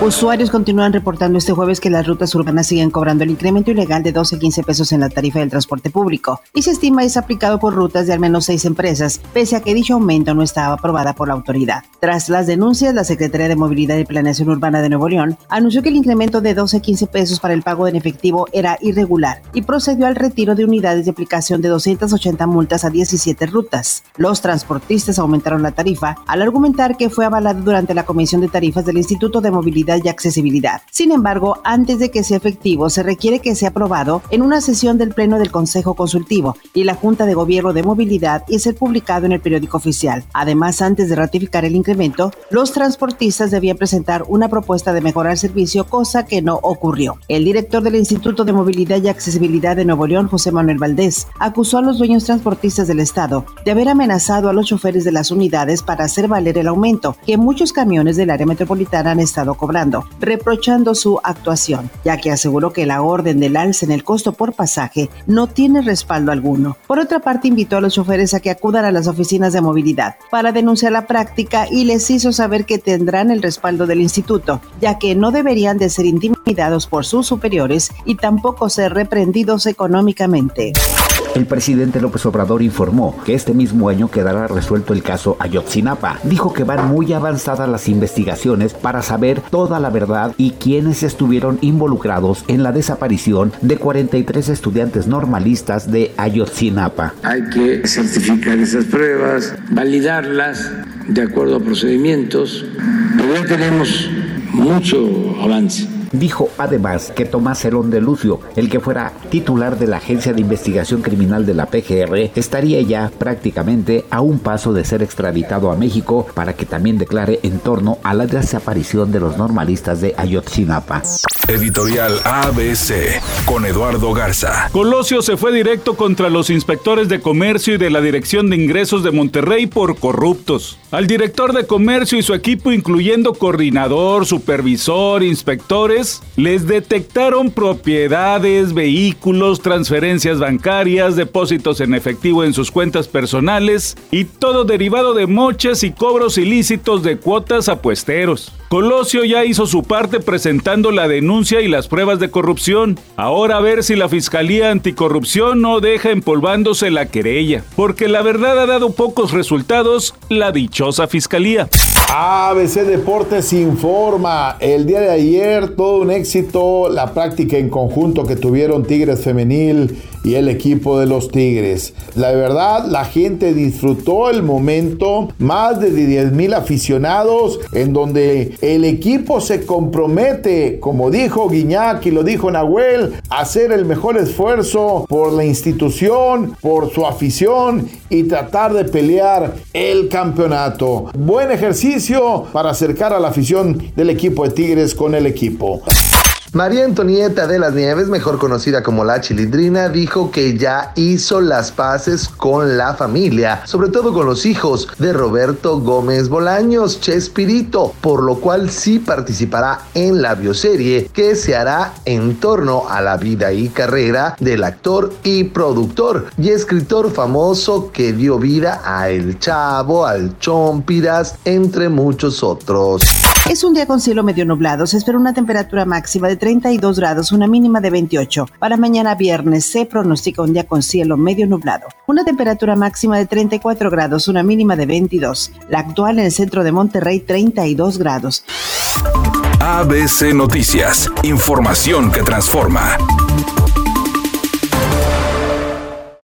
Usuarios continúan reportando este jueves que las rutas urbanas siguen cobrando el incremento ilegal de 12 a 15 pesos en la tarifa del transporte público y se estima es aplicado por rutas de al menos seis empresas, pese a que dicho aumento no estaba aprobada por la autoridad. Tras las denuncias, la Secretaría de Movilidad y Planeación Urbana de Nuevo León anunció que el incremento de 12 a 15 pesos para el pago en efectivo era irregular y procedió al retiro de unidades de aplicación de 280 multas a 17 rutas. Los transportistas aumentaron la tarifa al argumentar que fue avalado durante la Comisión de Tarifas del Instituto de Movilidad y accesibilidad. Sin embargo, antes de que sea efectivo, se requiere que sea aprobado en una sesión del Pleno del Consejo Consultivo y la Junta de Gobierno de Movilidad y ser publicado en el periódico oficial. Además, antes de ratificar el incremento, los transportistas debían presentar una propuesta de mejorar el servicio, cosa que no ocurrió. El director del Instituto de Movilidad y Accesibilidad de Nuevo León, José Manuel Valdés, acusó a los dueños transportistas del Estado de haber amenazado a los choferes de las unidades para hacer valer el aumento que muchos camiones del área metropolitana han estado cobrando reprochando su actuación, ya que aseguró que la orden del alza en el costo por pasaje no tiene respaldo alguno. Por otra parte, invitó a los choferes a que acudan a las oficinas de movilidad para denunciar la práctica y les hizo saber que tendrán el respaldo del instituto, ya que no deberían de ser intimidados por sus superiores y tampoco ser reprendidos económicamente. El presidente López Obrador informó que este mismo año quedará resuelto el caso Ayotzinapa. Dijo que van muy avanzadas las investigaciones para saber toda la verdad y quiénes estuvieron involucrados en la desaparición de 43 estudiantes normalistas de Ayotzinapa. Hay que certificar esas pruebas, validarlas de acuerdo a procedimientos, pero ya tenemos mucho avance Dijo además que Tomás Herón de Lucio, el que fuera titular de la Agencia de Investigación Criminal de la PGR, estaría ya prácticamente a un paso de ser extraditado a México para que también declare en torno a la desaparición de los normalistas de Ayotzinapa. Editorial ABC con Eduardo Garza. Colosio se fue directo contra los inspectores de comercio y de la Dirección de Ingresos de Monterrey por corruptos. Al director de comercio y su equipo, incluyendo coordinador, supervisor, inspectores, les detectaron propiedades, vehículos, transferencias bancarias, depósitos en efectivo en sus cuentas personales y todo derivado de moches y cobros ilícitos de cuotas a puesteros. Colosio ya hizo su parte presentando la denuncia y las pruebas de corrupción. Ahora a ver si la Fiscalía Anticorrupción no deja empolvándose la querella, porque la verdad ha dado pocos resultados la dichosa Fiscalía. ABC Deportes informa, el día de ayer todo un éxito la práctica en conjunto que tuvieron Tigres Femenil y el equipo de los Tigres. La verdad, la gente disfrutó el momento, más de 10 mil aficionados, en donde el equipo se compromete, como dijo Guiñac y lo dijo Nahuel, a hacer el mejor esfuerzo por la institución, por su afición y tratar de pelear el campeonato. Buen ejercicio para acercar a la afición del equipo de Tigres con el equipo. María Antonieta de las Nieves, mejor conocida como la Chilindrina, dijo que ya hizo las paces con la familia, sobre todo con los hijos de Roberto Gómez Bolaños, Chespirito, por lo cual sí participará en la bioserie que se hará en torno a la vida y carrera del actor y productor y escritor famoso que dio vida a El Chavo, al Chompiras, entre muchos otros. Es un día con cielo medio nublado. Se espera una temperatura máxima de 32 grados, una mínima de 28. Para mañana viernes se pronostica un día con cielo medio nublado. Una temperatura máxima de 34 grados, una mínima de 22. La actual en el centro de Monterrey, 32 grados. ABC Noticias. Información que transforma.